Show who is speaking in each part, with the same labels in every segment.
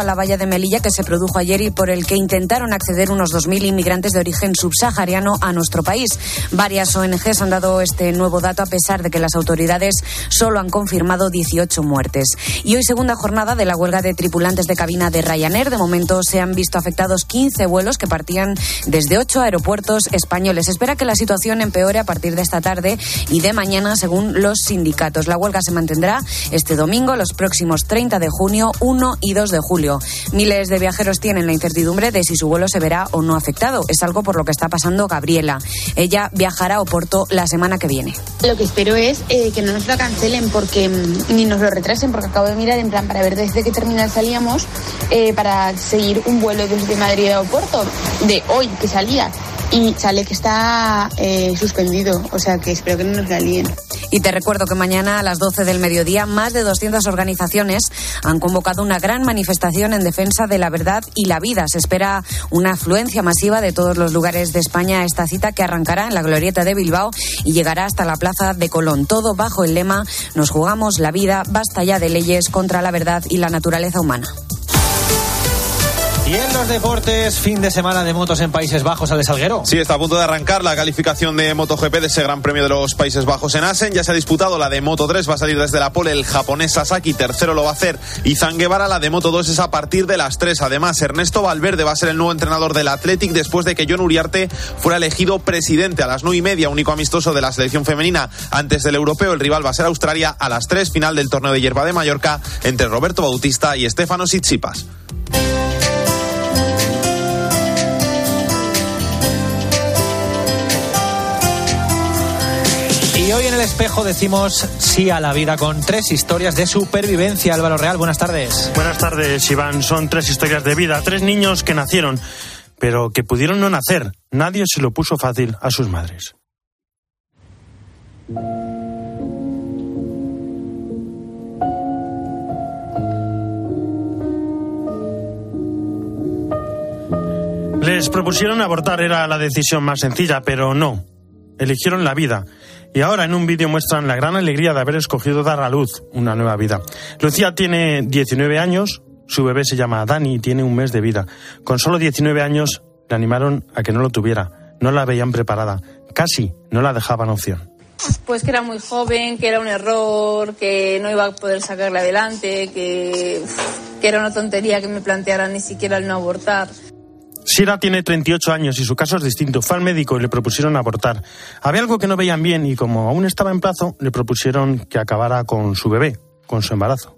Speaker 1: a la valla de Melilla que se produjo ayer y por el que intentaron acceder unos 2.000 inmigrantes de origen subsahariano a nuestro país. Varias ONGs han dado este nuevo dato a pesar de que las autoridades solo han confirmado 18 muertes. Y hoy segunda jornada de la huelga de tripulantes de cabina de Ryanair. De momento se han visto afectados 15 vuelos que partían desde ocho aeropuertos españoles. Espera que la situación empeore a partir de esta tarde y de mañana según los sindicatos. La huelga se mantendrá este domingo, los próximos 30 de junio, 1 y 2 de julio. Miles de viajeros tienen la incertidumbre de si su vuelo se verá o no afectado. Es algo por lo que está pasando Gabriela. Ella viajará a Oporto la semana que viene.
Speaker 2: Lo que espero es eh, que no nos lo cancelen porque mm, ni nos lo retrasen, porque acabo de mirar en plan para ver desde qué terminal salíamos eh, para seguir un vuelo desde Madrid a Oporto de hoy que salía y sale que está eh, suspendido, o sea que espero que no nos la.
Speaker 1: Y te recuerdo que mañana a las 12 del mediodía más de 200 organizaciones han convocado una gran manifestación en defensa de la verdad y la vida. Se espera una afluencia masiva de todos los lugares de España a esta cita que arrancará en la glorieta de Bilbao y llegará hasta la plaza de Colón. Todo bajo el lema Nos jugamos la vida, basta ya de leyes contra la verdad y la naturaleza humana.
Speaker 3: Y en los deportes, fin de semana de motos en Países Bajos, al Salguero.
Speaker 4: Sí, está a punto de arrancar la calificación de MotoGP de ese Gran Premio de los Países Bajos en Asen. Ya se ha disputado la de Moto 3, va a salir desde la pole el japonés Sasaki, tercero lo va a hacer Izan Guevara. La de Moto 2 es a partir de las 3. Además, Ernesto Valverde va a ser el nuevo entrenador del Athletic después de que John Uriarte fuera elegido presidente a las 9 y media, único amistoso de la selección femenina antes del europeo. El rival va a ser Australia a las 3, final del torneo de hierba de Mallorca entre Roberto Bautista y Estefano Tsitsipas.
Speaker 3: El espejo decimos sí a la vida con tres historias de supervivencia. Álvaro Real, buenas tardes.
Speaker 5: Buenas tardes, Iván. Son tres historias de vida, tres niños que nacieron, pero que pudieron no nacer. Nadie se lo puso fácil a sus madres. Les propusieron abortar, era la decisión más sencilla, pero no. Eligieron la vida. Y ahora en un vídeo muestran la gran alegría de haber escogido dar a luz una nueva vida. Lucía tiene 19 años, su bebé se llama Dani y tiene un mes de vida. Con solo 19 años le animaron a que no lo tuviera. No la veían preparada. Casi no la dejaban opción.
Speaker 2: Pues que era muy joven, que era un error, que no iba a poder sacarle adelante, que, que era una tontería que me planteara ni siquiera el no abortar.
Speaker 5: Sira tiene 38 años y su caso es distinto. Fue al médico y le propusieron abortar. Había algo que no veían bien y como aún estaba en plazo, le propusieron que acabara con su bebé, con su embarazo.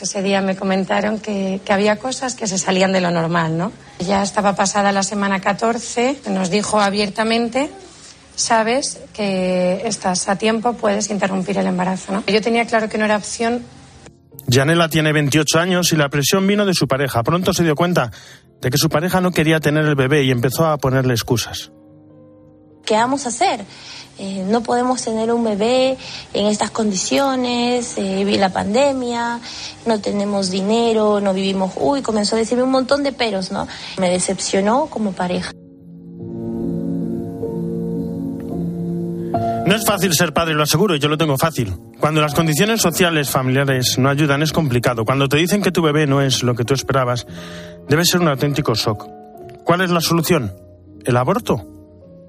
Speaker 6: Ese día me comentaron que, que, había cosas que se salían de lo normal, ¿no? Ya estaba pasada la semana 14, nos dijo abiertamente, sabes que estás a tiempo, puedes interrumpir el embarazo, ¿no? Yo tenía claro que no era opción.
Speaker 5: Janela tiene 28 años y la presión vino de su pareja. Pronto se dio cuenta de que su pareja no quería tener el bebé y empezó a ponerle excusas.
Speaker 7: ¿Qué vamos a hacer? Eh, no podemos tener un bebé en estas condiciones, eh, la pandemia, no tenemos dinero, no vivimos... Uy, comenzó a decirme un montón de peros, ¿no? Me decepcionó como pareja.
Speaker 5: No es fácil ser padre, lo aseguro, yo lo tengo fácil. Cuando las condiciones sociales, familiares no ayudan es complicado. Cuando te dicen que tu bebé no es lo que tú esperabas, debe ser un auténtico shock. ¿Cuál es la solución? ¿El aborto?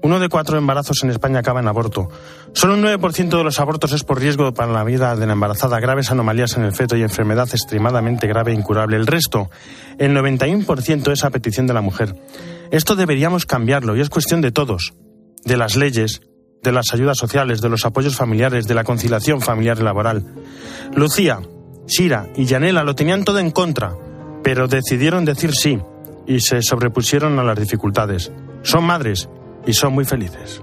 Speaker 5: Uno de cuatro embarazos en España acaba en aborto. Solo un 9% de los abortos es por riesgo para la vida de la embarazada, graves anomalías en el feto y enfermedad extremadamente grave e incurable. El resto, el 91% es a petición de la mujer. Esto deberíamos cambiarlo y es cuestión de todos, de las leyes, de las ayudas sociales, de los apoyos familiares, de la conciliación familiar y laboral. Lucía, Shira y Yanela lo tenían todo en contra, pero decidieron decir sí y se sobrepusieron a las dificultades. Son madres y son muy felices.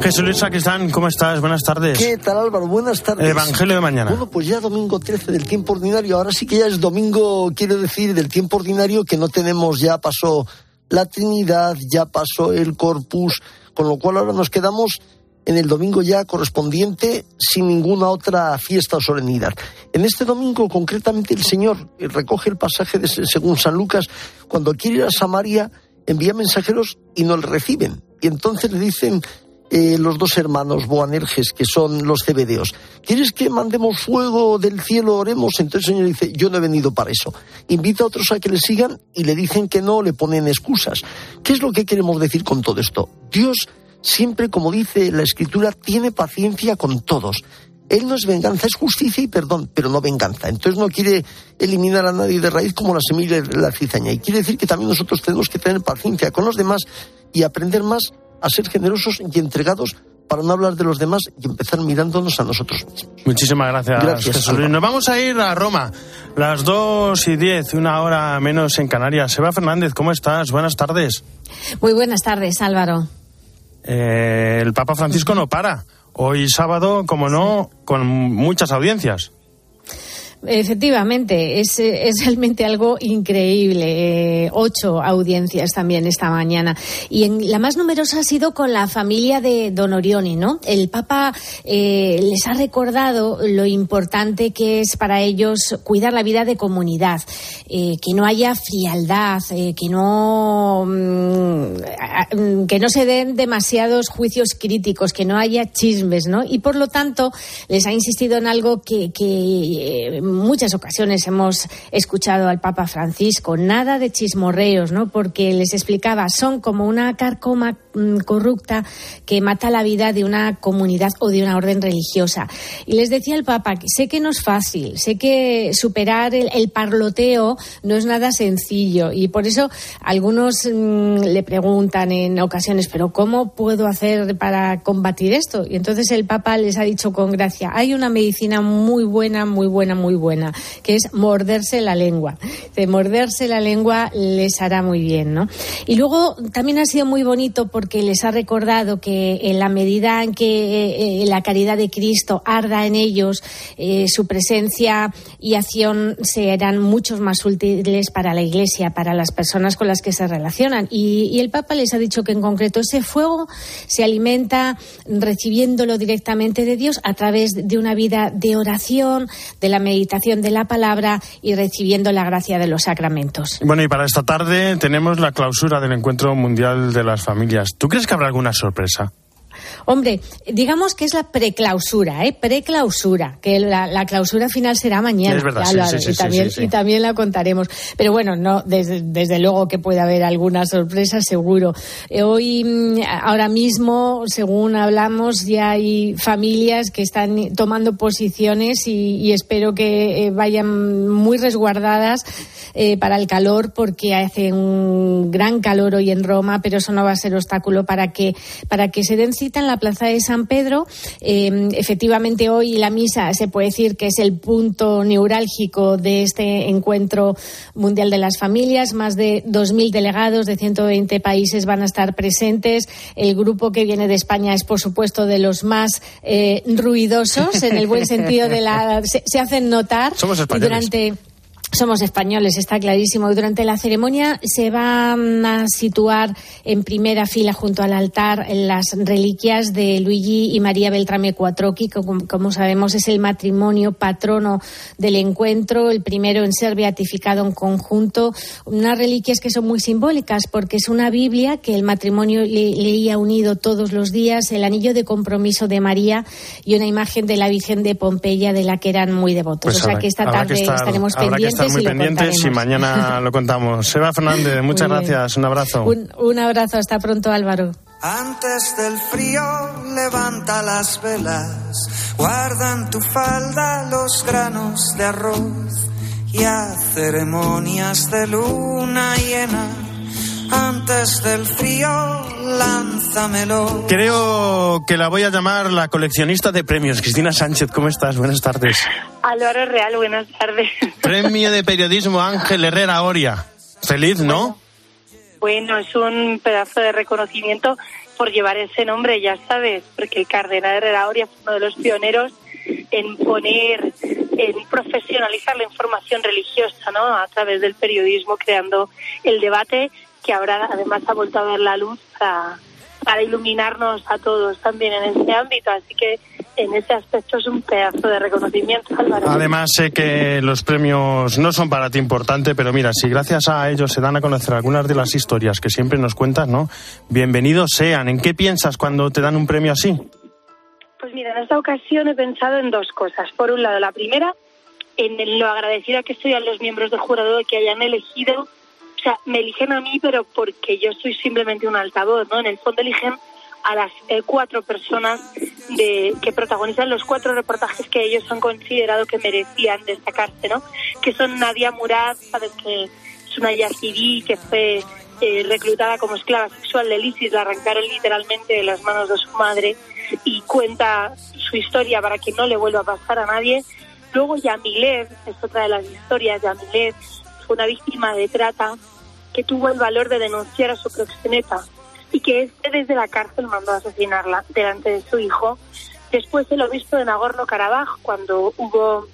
Speaker 5: Jesús Luis Sacristán, ¿cómo estás? Buenas tardes.
Speaker 8: ¿Qué tal Álvaro? Buenas tardes.
Speaker 5: Evangelio de mañana.
Speaker 8: Bueno, pues ya domingo 13 del tiempo ordinario. Ahora sí que ya es domingo, quiero decir, del tiempo ordinario que no tenemos, ya pasó la Trinidad, ya pasó el Corpus, con lo cual ahora nos quedamos en el domingo ya correspondiente sin ninguna otra fiesta o solemnidad. En este domingo concretamente el Señor recoge el pasaje de, según San Lucas, cuando quiere ir a Samaria envía mensajeros y no le reciben. Y entonces le dicen eh, los dos hermanos Boanerges, que son los cebedeos. ¿Quieres que mandemos fuego del cielo, oremos? Entonces el Señor dice, yo no he venido para eso. Invita a otros a que le sigan y le dicen que no, le ponen excusas. ¿Qué es lo que queremos decir con todo esto? Dios siempre, como dice la Escritura, tiene paciencia con todos. Él no es venganza, es justicia y perdón, pero no venganza. Entonces no quiere eliminar a nadie de raíz como la semilla de la cizaña. Y quiere decir que también nosotros tenemos que tener paciencia con los demás y aprender más a ser generosos y entregados para no hablar de los demás y empezar mirándonos a nosotros mismos.
Speaker 5: Muchísimas gracias,
Speaker 8: Gracias,
Speaker 5: Jesús. Nos vamos a ir a Roma, las 2 y 10, una hora menos en Canarias. Seba Fernández, ¿cómo estás? Buenas tardes.
Speaker 9: Muy buenas tardes, Álvaro.
Speaker 5: Eh, el Papa Francisco no para. Hoy sábado, como no, con muchas audiencias.
Speaker 9: Efectivamente, es, es, realmente algo increíble. Eh, ocho audiencias también esta mañana. Y en, la más numerosa ha sido con la familia de Don Orioni, ¿no? El Papa eh, les ha recordado lo importante que es para ellos cuidar la vida de comunidad, eh, que no haya frialdad, eh, que no mm, que no se den demasiados juicios críticos, que no haya chismes, ¿no? Y por lo tanto les ha insistido en algo que, que muchas ocasiones hemos escuchado al Papa Francisco, nada de chismorreos, ¿no? Porque les explicaba, son como una carcoma mm, corrupta que mata la vida de una comunidad o de una orden religiosa. Y les decía el Papa, sé que no es fácil, sé que superar el, parloteo no es nada sencillo y por eso algunos mmm, le preguntan en ocasiones, pero ¿cómo puedo hacer para combatir esto? Y entonces el Papa les ha dicho con gracia, hay una medicina muy buena, muy buena, muy buena, que es morderse la lengua. De morderse la lengua les hará muy bien, ¿no? Y luego también ha sido muy bonito porque les ha recordado que en la medida en que eh, la caridad de Cristo arda en ellos, eh, su presencia y acción serán muchos más útiles para la Iglesia, para las personas con las que se relacionan. Y, y el Papa les ha dicho que en concreto ese fuego se alimenta recibiéndolo directamente de Dios a través de una vida de oración, de la meditación de la palabra y recibiendo la gracia de los sacramentos.
Speaker 5: Bueno, y para esta tarde tenemos la clausura del Encuentro Mundial de las Familias. ¿Tú crees que habrá alguna sorpresa?
Speaker 9: Hombre, digamos que es la preclausura, ¿eh? Preclausura, que la, la clausura final será mañana.
Speaker 5: Es verdad,
Speaker 9: ya
Speaker 5: sí, sí,
Speaker 9: y,
Speaker 5: sí,
Speaker 9: también, y también la contaremos. Pero bueno, no, desde, desde luego que puede haber alguna sorpresa, seguro. Eh, Hoy, mm, ahora mismo, según hablamos, ya hay familias que están tomando posiciones y, y espero que eh, vayan muy resguardadas eh, para el calor, porque hace un gran calor hoy en Roma, pero eso no va a ser obstáculo para que, para que se den cita en la plaza de San Pedro. Eh, efectivamente, hoy la misa se puede decir que es el punto neurálgico de este encuentro mundial de las familias. Más de 2.000 delegados de 120 países van a estar presentes. El grupo que viene de España es, por supuesto, de los más eh, ruidosos, en el buen sentido de la. Se, se hacen notar.
Speaker 5: Somos
Speaker 9: durante somos españoles, está clarísimo. Y durante la ceremonia se van a situar en primera fila junto al altar las reliquias de Luigi y María Beltrame Cuatroqui, que como, sabemos es el matrimonio patrono del encuentro, el primero en ser beatificado en conjunto. Unas reliquias que son muy simbólicas porque es una Biblia que el matrimonio le- leía unido todos los días, el anillo de compromiso de María y una imagen de la Virgen de Pompeya de la que eran muy devotos.
Speaker 5: Pues
Speaker 9: o sea
Speaker 5: habrá-
Speaker 9: que esta tarde
Speaker 5: que estar-
Speaker 9: estaremos pendientes
Speaker 5: estar muy pendientes y mañana lo contamos. Seba Fernández, muchas gracias. Un abrazo.
Speaker 9: Un, un abrazo, hasta pronto Álvaro.
Speaker 10: Antes del frío levanta las velas, guarda en tu falda los granos de arroz y a ceremonias de luna llena. Antes del frío lánzamelo.
Speaker 5: Creo que la voy a llamar la coleccionista de premios. Cristina Sánchez, ¿cómo estás? Buenas tardes.
Speaker 11: Álvaro Real, buenas tardes.
Speaker 5: Premio de Periodismo Ángel Herrera Oria. Feliz, ¿no?
Speaker 11: Bueno, es un pedazo de reconocimiento por llevar ese nombre, ya sabes, porque el cardenal Herrera Oria fue uno de los pioneros en poner, en profesionalizar la información religiosa, ¿no? A través del periodismo, creando el debate que ahora además ha vuelto a ver la luz para, para iluminarnos a todos también en ese ámbito. Así que en ese aspecto es un pedazo de reconocimiento, Álvaro.
Speaker 5: Además, sé que los premios no son para ti importante, pero mira, si gracias a ellos se dan a conocer algunas de las historias que siempre nos cuentas, ¿no? Bienvenidos sean. ¿En qué piensas cuando te dan un premio así?
Speaker 11: Pues mira, en esta ocasión he pensado en dos cosas. Por un lado, la primera, en lo agradecida que estoy a los miembros del jurado de que hayan elegido, sea, me eligen a mí, pero porque yo soy simplemente un altavoz, ¿no? En el fondo eligen a las eh, cuatro personas de, que protagonizan los cuatro reportajes que ellos han considerado que merecían destacarse, ¿no? Que son Nadia Murad, que es una yazidí que fue eh, reclutada como esclava sexual del ISIS, la arrancaron literalmente de las manos de su madre y cuenta su historia para que no le vuelva a pasar a nadie. Luego Yamilet, es otra de las historias, Yamilet fue una víctima de trata que tuvo el valor de denunciar a su proxeneta y que este desde la cárcel mandó a asesinarla delante de su hijo. Después el obispo de Nagorno-Karabaj, cuando hubo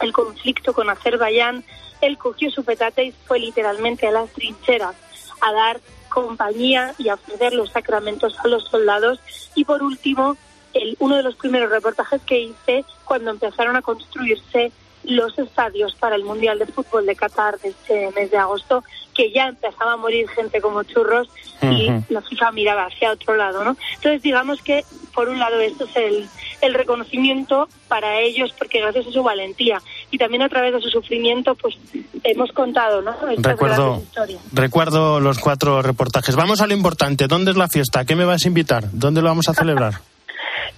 Speaker 11: el conflicto con Azerbaiyán, él cogió su petate y fue literalmente a las trincheras a dar compañía y a ofrecer los sacramentos a los soldados. Y por último, el, uno de los primeros reportajes que hice cuando empezaron a construirse los estadios para el Mundial de Fútbol de Qatar de este mes de agosto, que ya empezaba a morir gente como churros y la FIFA miraba hacia otro lado, ¿no? Entonces, digamos que, por un lado, esto es el, el reconocimiento para ellos, porque gracias a su valentía y también a través de su sufrimiento, pues hemos contado, ¿no?
Speaker 5: recuerdo, recuerdo los cuatro reportajes. Vamos a lo importante. ¿Dónde es la fiesta? ¿Qué me vas a invitar? ¿Dónde lo vamos a celebrar?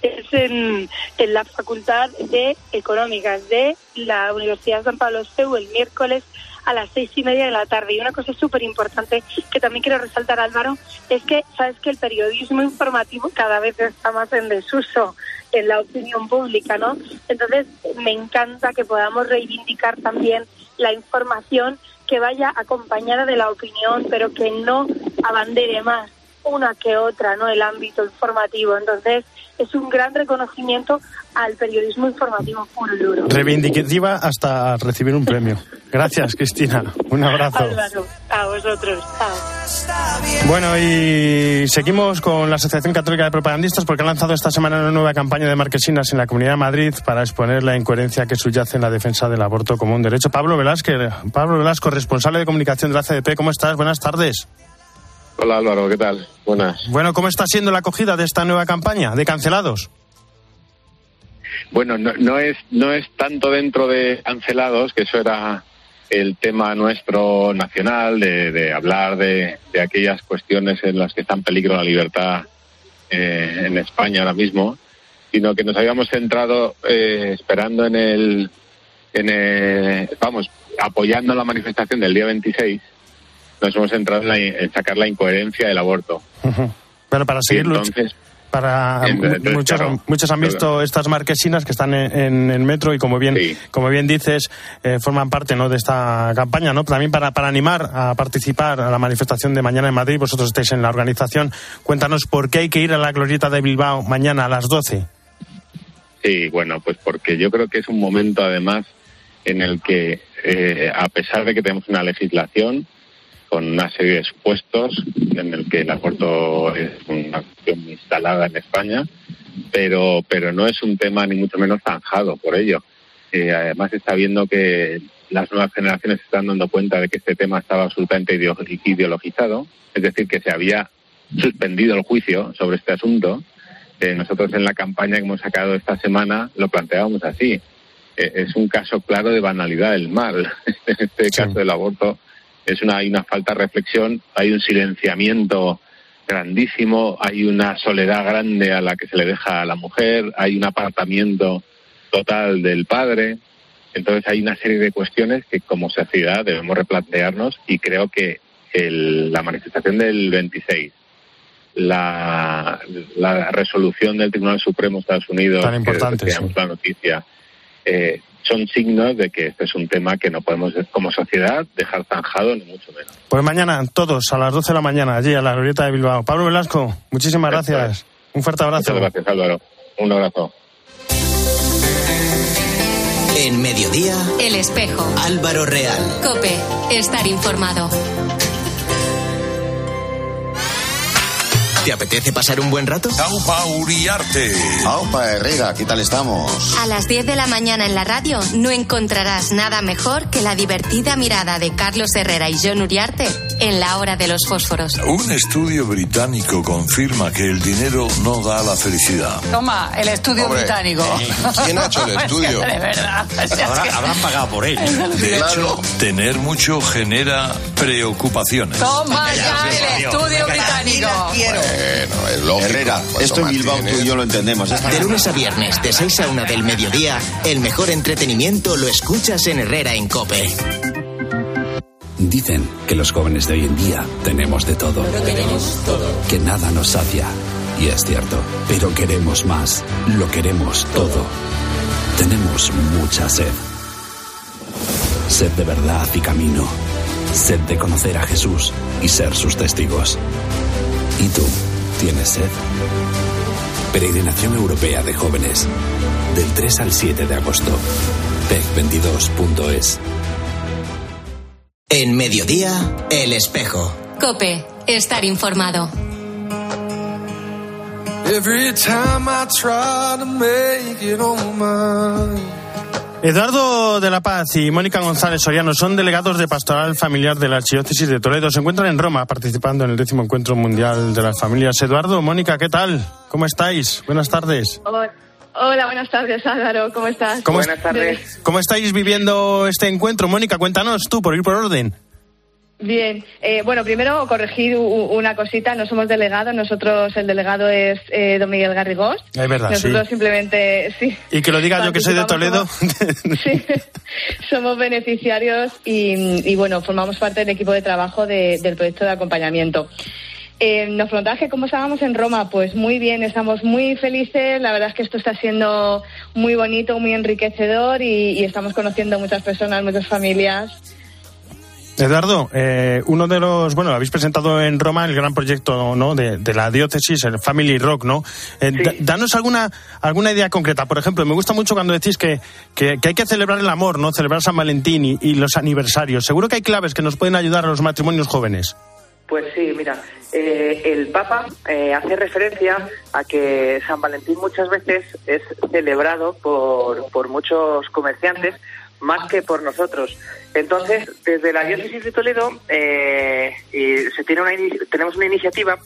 Speaker 11: es en, la Facultad de Económicas de la Universidad de San Pablo CEU el miércoles a las seis y media de la tarde. Y una cosa súper importante que también quiero resaltar, Álvaro, es que sabes que el periodismo informativo cada vez está más en desuso en la opinión pública, ¿no? Entonces, me encanta que podamos reivindicar también la información que vaya acompañada de la opinión, pero que no abandere más una que otra, ¿no? El ámbito informativo. Entonces, es un gran reconocimiento al periodismo informativo puro y duro.
Speaker 5: Reivindicativa hasta recibir un premio. Gracias, Cristina. Un abrazo.
Speaker 11: a vosotros.
Speaker 5: Bueno, y seguimos con la Asociación Católica de Propagandistas porque ha lanzado esta semana una nueva campaña de marquesinas en la Comunidad de Madrid para exponer la incoherencia que subyace en la defensa del aborto como un derecho. Pablo Velázquez, Pablo Velasco, responsable de comunicación de la CDP, ¿cómo estás? Buenas tardes.
Speaker 12: Hola Álvaro, ¿qué tal? Buenas.
Speaker 5: Bueno, ¿cómo está siendo la acogida de esta nueva campaña de cancelados?
Speaker 12: Bueno, no, es, no es tanto dentro de cancelados, que eso era el tema nuestro nacional, de, hablar de, aquellas cuestiones en las que está en peligro la libertad eh, en España ahora mismo, sino que nos habíamos centrado eh, esperando en el, en el, vamos, apoyando la manifestación del día 26 nos hemos centrado en, sacar la incoherencia del aborto.
Speaker 5: Pero para seguir entonces, para muchos, muchos han visto estas marquesinas que están en, el metro y como bien como bien dices eh, forman parte no de esta campaña no también para, para animar a participar a la manifestación de mañana en Madrid vosotros estáis en la organización. Cuéntanos por qué hay que ir a la glorieta de Bilbao mañana a las 12
Speaker 12: sí bueno pues porque yo creo que es un momento además en el que eh, a pesar de que tenemos una legislación con una serie de supuestos en el que el aborto es una cuestión instalada en España, pero, pero no es un tema ni mucho menos zanjado por ello. Eh, además está viendo que las nuevas generaciones se están dando cuenta de que este tema estaba absolutamente ideologizado, es decir, que se había suspendido el juicio sobre este asunto. Eh, nosotros en la campaña que hemos sacado esta semana lo planteábamos así. Eh, es un caso claro de banalidad del mal. este caso del aborto es una, hay una falta de reflexión, hay un silenciamiento grandísimo, hay una soledad grande a la que se le deja a la mujer, hay un apartamiento total del padre. Entonces hay una serie de cuestiones que como sociedad debemos replantearnos y creo que la manifestación del 26, la, la resolución del Tribunal Supremo de Estados Unidos,
Speaker 5: Tan importante,
Speaker 12: que la noticia, eh, son signos de que este es un tema que no podemos como sociedad dejar zanjado ni mucho menos.
Speaker 5: Pues mañana todos a las 12 de la mañana allí a la glorieta de Bilbao. Pablo Velasco, muchísimas gracias. Un fuerte abrazo.
Speaker 12: Muchas gracias Álvaro. Un abrazo.
Speaker 13: En mediodía,
Speaker 14: El Espejo.
Speaker 13: Álvaro Real.
Speaker 14: Cope, estar informado.
Speaker 13: ¿Te apetece pasar un buen rato?
Speaker 14: Aupa Uriarte.
Speaker 15: Aupa Herrera, ¿qué tal estamos?
Speaker 16: A las 10 de la mañana en la radio no encontrarás nada mejor que la divertida mirada de Carlos Herrera y John Uriarte en la hora de los fósforos.
Speaker 14: Un estudio británico confirma que el dinero no da la felicidad.
Speaker 17: Toma, el estudio
Speaker 15: Hombre,
Speaker 17: británico.
Speaker 15: ¿Quién ha hecho el estudio?
Speaker 17: de verdad.
Speaker 18: Habrá- habrán pagado por ello.
Speaker 14: De hecho, tener mucho genera preocupaciones.
Speaker 17: Toma ya el estudio británico.
Speaker 15: Bueno, es lógico.
Speaker 19: Herrera, esto en Bilbao tú y yo lo entendemos.
Speaker 13: De lunes a viernes, de 6 a 1 del mediodía, el mejor entretenimiento lo escuchas en Herrera en Cope.
Speaker 20: Dicen que los jóvenes de hoy en día tenemos de todo. Que nada nos sacia. Y es cierto. Pero queremos más. Lo queremos todo. Tenemos mucha sed. Sed de verdad y camino. Sed de conocer a Jesús y ser sus testigos. ¿Y tú? ¿Tienes sed? Peregrinación Europea de Jóvenes. Del 3 al 7 de agosto. PEC22.es.
Speaker 13: En mediodía, el espejo.
Speaker 16: Cope, estar informado.
Speaker 10: Every time I try to make it on mine.
Speaker 5: Eduardo de la Paz y Mónica González Soriano son delegados de Pastoral Familiar de la Archidiócesis de Toledo. Se encuentran en Roma participando en el décimo encuentro mundial de las familias. Eduardo, Mónica, ¿qué tal? ¿Cómo estáis? Buenas tardes.
Speaker 21: Hola, buenas tardes, Álvaro. ¿Cómo estás?
Speaker 5: ¿Cómo es- ¿Cómo estáis viviendo este encuentro? Mónica, cuéntanos tú, por ir por orden.
Speaker 21: Bien. Eh, bueno, primero corregir una cosita. No somos delegados. Nosotros, el delegado es eh, don Miguel Garrigós.
Speaker 5: Es verdad,
Speaker 21: Nosotros
Speaker 5: sí.
Speaker 21: simplemente, sí,
Speaker 5: Y que lo diga yo que soy de Toledo.
Speaker 21: somos beneficiarios y, y, bueno, formamos parte del equipo de trabajo de- del proyecto de acompañamiento. Eh, nos preguntabas que cómo estábamos en Roma. Pues muy bien, estamos muy felices. La verdad es que esto está siendo muy bonito, muy enriquecedor y, y estamos conociendo muchas personas, muchas familias.
Speaker 5: Eduardo, eh, uno de los, bueno, habéis presentado en Roma el gran proyecto, ¿no? De, de la diócesis, el Family Rock, ¿no? Eh, da- danos alguna alguna idea concreta. Por ejemplo, me gusta mucho cuando decís que, que, que hay que celebrar el amor, ¿no? Celebrar San Valentín y, y los aniversarios. Seguro que hay claves que nos pueden ayudar a los matrimonios jóvenes.
Speaker 22: Pues sí, mira, eh, el Papa eh, hace referencia a que San Valentín muchas veces es celebrado por, por muchos comerciantes más que por nosotros. Entonces, desde la diócesis de Toledo eh, y se tiene una tenemos una iniciativa,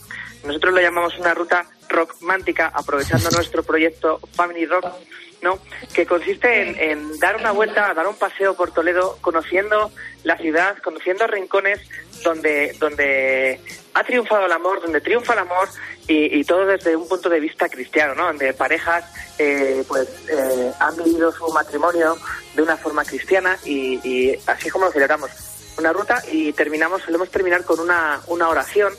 Speaker 22: nosotros lo llamamos una ruta rockmántica, aprovechando nuestro proyecto Family Rock, ¿no? que consiste en, en dar una vuelta, dar un paseo por Toledo, conociendo la ciudad, conociendo rincones donde, donde ha triunfado el amor, donde triunfa el amor y, y todo desde un punto de vista cristiano, ¿no? donde parejas eh, pues eh, han vivido su matrimonio de una forma cristiana y, y así es como lo celebramos. Una ruta y terminamos, solemos terminar con una, una oración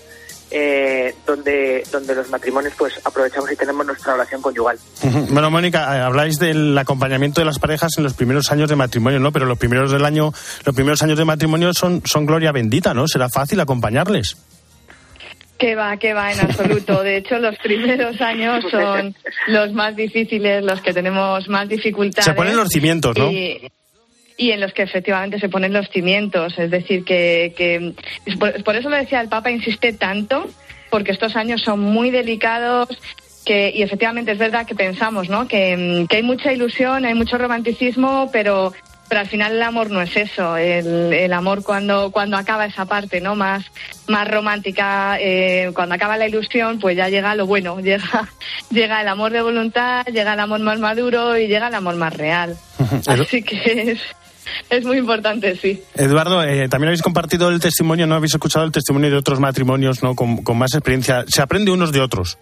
Speaker 22: eh, donde, donde los matrimonios pues aprovechamos y tenemos nuestra oración conyugal.
Speaker 5: Bueno, Mónica, eh, habláis del acompañamiento de las parejas en los primeros años de matrimonio, ¿no? Pero los primeros del año, los primeros años de matrimonio son, son gloria bendita, ¿no? Será fácil acompañarles.
Speaker 21: Que va, que va, en absoluto. De hecho, los primeros años son los más difíciles, los que tenemos más dificultades.
Speaker 5: Se ponen los cimientos, ¿no?
Speaker 21: Y, y en los que efectivamente se ponen los cimientos. Es decir, que, que por, por eso lo decía el Papa, insiste tanto, porque estos años son muy delicados. Que, y efectivamente es verdad que pensamos ¿no? que, que hay mucha ilusión, hay mucho romanticismo, pero, pero al final el amor no es eso. El, el amor cuando, cuando acaba esa parte no más, más romántica, eh, cuando acaba la ilusión, pues ya llega lo bueno, llega, llega el amor de voluntad, llega el amor más maduro y llega el amor más real. Así que es, es muy importante, sí.
Speaker 5: Eduardo, eh, también habéis compartido el testimonio, ¿no? Habéis escuchado el testimonio de otros matrimonios, ¿no? Con, con más experiencia. Se aprende unos de otros.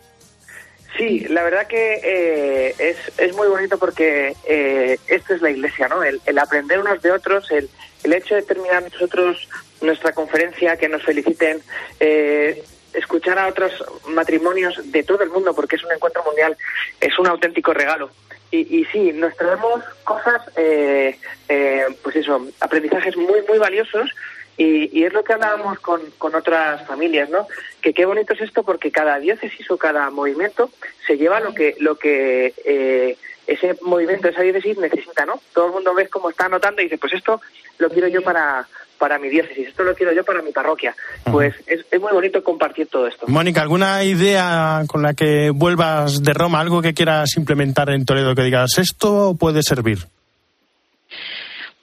Speaker 22: Sí, la verdad que eh, es, es muy bonito porque eh, esto es la iglesia, ¿no? El, aprender unos de otros, el, el hecho de terminar nosotros nuestra conferencia, que nos feliciten, eh, escuchar a otros matrimonios de todo el mundo, porque es un encuentro mundial, es un auténtico regalo. Y, y sí, nos traemos cosas, eh, eh, pues eso, aprendizajes muy, muy valiosos y, y es lo que hablábamos con, con otras familias, ¿no? Que qué bonito es esto porque cada diócesis o cada movimiento se lleva lo que lo que eh, ese movimiento, esa diócesis necesita, ¿no? Todo el mundo ve cómo está anotando y dice, pues esto lo quiero yo para, para mi diócesis, esto lo quiero yo para mi parroquia. Pues es, es muy bonito compartir todo esto.
Speaker 5: Mónica, ¿alguna idea con la que vuelvas de Roma? ¿Algo que quieras implementar en Toledo que digas, esto puede servir?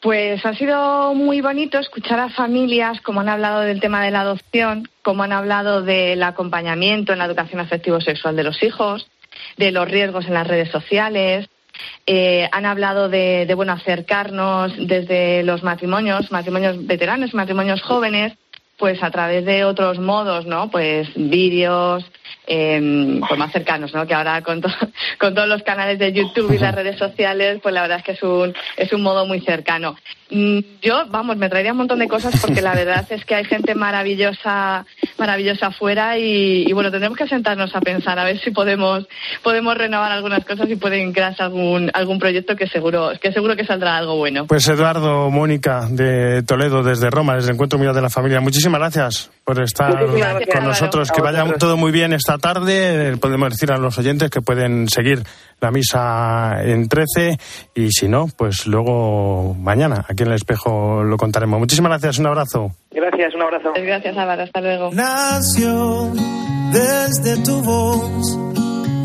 Speaker 21: Pues ha sido muy bonito escuchar a familias como han hablado del tema de la adopción, como han hablado del acompañamiento en la educación afectivo-sexual de los hijos, de los riesgos en las redes sociales. Eh, han hablado de, de, bueno, acercarnos desde los matrimonios, matrimonios veteranos, matrimonios jóvenes, pues a través de otros modos, ¿no? Pues vídeos, eh, pues más cercanos, ¿no? Que ahora con, to con todos los canales de YouTube y las redes sociales, pues la verdad es que es un, es un modo muy cercano. Mm, Yo, vamos, me traería un montón de cosas porque la verdad es que hay gente maravillosa, maravillosa afuera y, y bueno, tendremos que sentarnos a pensar a ver si podemos, podemos renovar algunas cosas y pueden crearse algún, algún proyecto que seguro, que seguro que saldrá algo bueno.
Speaker 5: Pues Eduardo, Mónica, de Toledo, desde Roma, desde el Encuentro Mundial de la Familia, muchísimas gracias por estar
Speaker 21: gracias,
Speaker 5: con nosotros.
Speaker 21: Álvaro.
Speaker 5: Que vaya
Speaker 21: vosotros.
Speaker 5: todo muy bien esta tarde. Podemos decir a los oyentes que pueden seguir la misa en 13 y si no, pues luego mañana aquí en el espejo lo contaremos. Muchísimas gracias, un abrazo.
Speaker 22: Gracias, un abrazo.
Speaker 21: Gracias, Álvaro. Hasta luego.
Speaker 10: Nació desde tu voz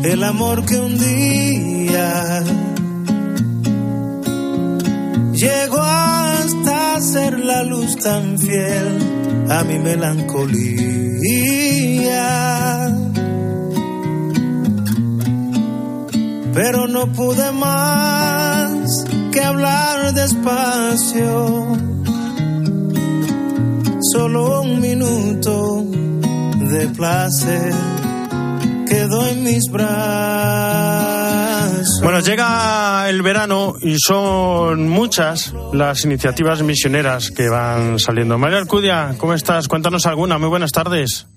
Speaker 10: el amor que un día llegó hasta ser la luz tan fiel a mi melancolía. Pero no pude más que hablar despacio solo un minuto de placer quedó en mis brazos.
Speaker 5: Bueno, llega el verano y son muchas las iniciativas misioneras que van saliendo. María Alcudia, ¿cómo estás? Cuéntanos alguna. Muy buenas tardes.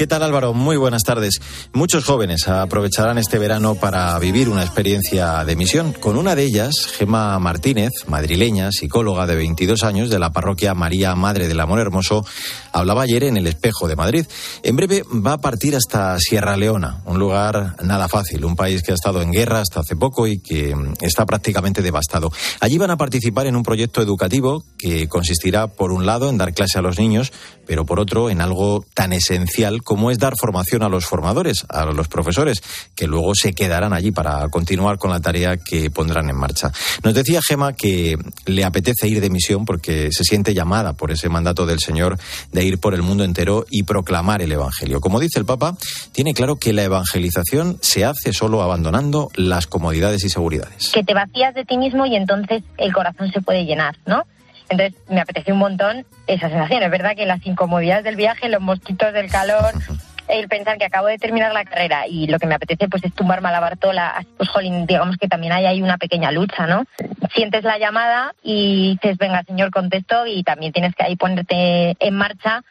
Speaker 18: ¿Qué tal Álvaro? Muy buenas tardes. Muchos jóvenes aprovecharán este verano para vivir una experiencia de misión. Con una de ellas, Gema Martínez, madrileña, psicóloga de 22 años de la parroquia María Madre del Amor Hermoso, hablaba ayer en el Espejo de Madrid. En breve va a partir hasta Sierra Leona, un lugar nada fácil, un país que ha estado en guerra hasta hace poco y que está prácticamente devastado. Allí van a participar en un proyecto educativo que consistirá, por un lado, en dar clase a los niños, pero por otro, en algo tan esencial como es dar formación a los formadores, a los profesores, que luego se quedarán allí para continuar con la tarea que pondrán en marcha. Nos decía Gema que le apetece ir de misión porque se siente llamada por ese mandato del Señor de ir por el mundo entero y proclamar el Evangelio. Como dice el Papa, tiene claro que la evangelización se hace solo abandonando las comodidades y seguridades.
Speaker 19: que te vacías de ti mismo y entonces el corazón se puede llenar, ¿no? Entonces me apeteció un montón esa sensación. Es verdad que las incomodidades del viaje, los mosquitos del calor, el pensar que acabo de terminar la carrera y lo que me apetece pues es tumbarme a la Bartola, pues jolín, digamos que también hay ahí una pequeña lucha, ¿no? Sientes la llamada y dices, venga, señor, contesto y también tienes que ahí ponerte en marcha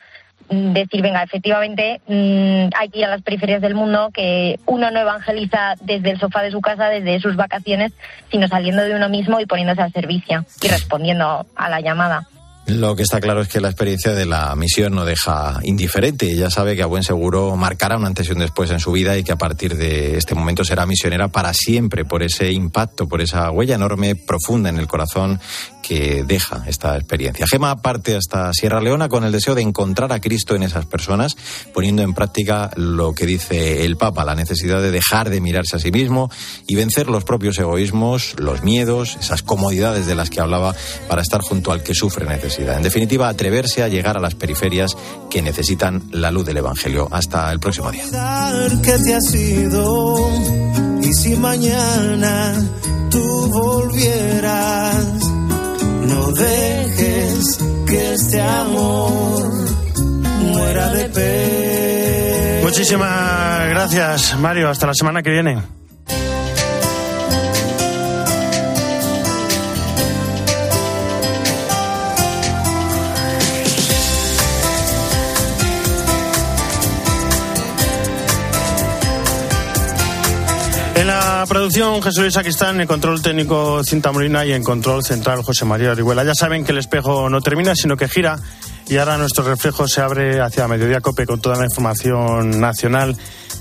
Speaker 19: decir, venga, efectivamente mm, hay que ir a las periferias del mundo, que uno no evangeliza desde el sofá de su casa, desde sus vacaciones, sino saliendo de uno mismo y poniéndose al servicio y respondiendo a la llamada.
Speaker 18: Lo que está claro es que la experiencia de la misión no deja indiferente. Ella sabe que a buen seguro marcará un antes y un después en su vida y que a partir de este momento será misionera para siempre por ese impacto, por esa huella enorme, profunda en el corazón que deja esta experiencia. Gema parte hasta Sierra Leona con el deseo de encontrar a Cristo en esas personas, poniendo en práctica lo que dice el Papa, la necesidad de dejar de mirarse a sí mismo y vencer los propios egoísmos, los miedos, esas comodidades de las que hablaba para estar junto al que sufre necesidad. En definitiva, atreverse a llegar a las periferias que necesitan la luz del Evangelio. Hasta el próximo día.
Speaker 10: Olvidar que te has ido y si mañana tú volvieras, no dejes que este amor muera de pena.
Speaker 5: Muchísimas gracias, Mario. Hasta la semana que viene. En la producción Jesús Luis Sacristán, en control técnico Cinta Molina y en control central José María Orihuela. Ya saben que el espejo no termina, sino que gira Y ahora nuestro reflejo se abre hacia Mediodía Cope con toda la información nacional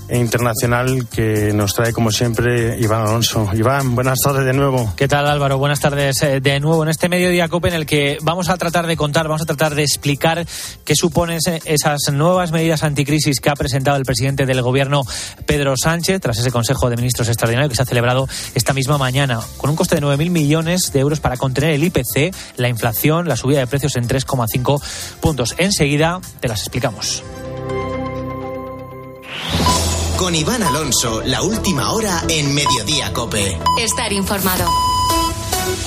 Speaker 5: e internacional que nos trae, como siempre, Iván Alonso. Iván, buenas tardes de nuevo.
Speaker 3: ¿Qué tal Álvaro? Buenas tardes eh, de nuevo en este mediodía COPE en el que vamos a tratar de contar, vamos a tratar de explicar qué suponen esas nuevas medidas anticrisis que ha presentado el presidente del gobierno Pedro Sánchez tras ese Consejo de Ministros extraordinario que se ha celebrado esta misma mañana con un coste de 9.000 millones de euros para contener el IPC, la inflación, la subida de precios en 3,5 puntos. Enseguida te las explicamos.
Speaker 13: Con Iván Alonso, la última hora en Mediodía Cope.
Speaker 16: Estar informado.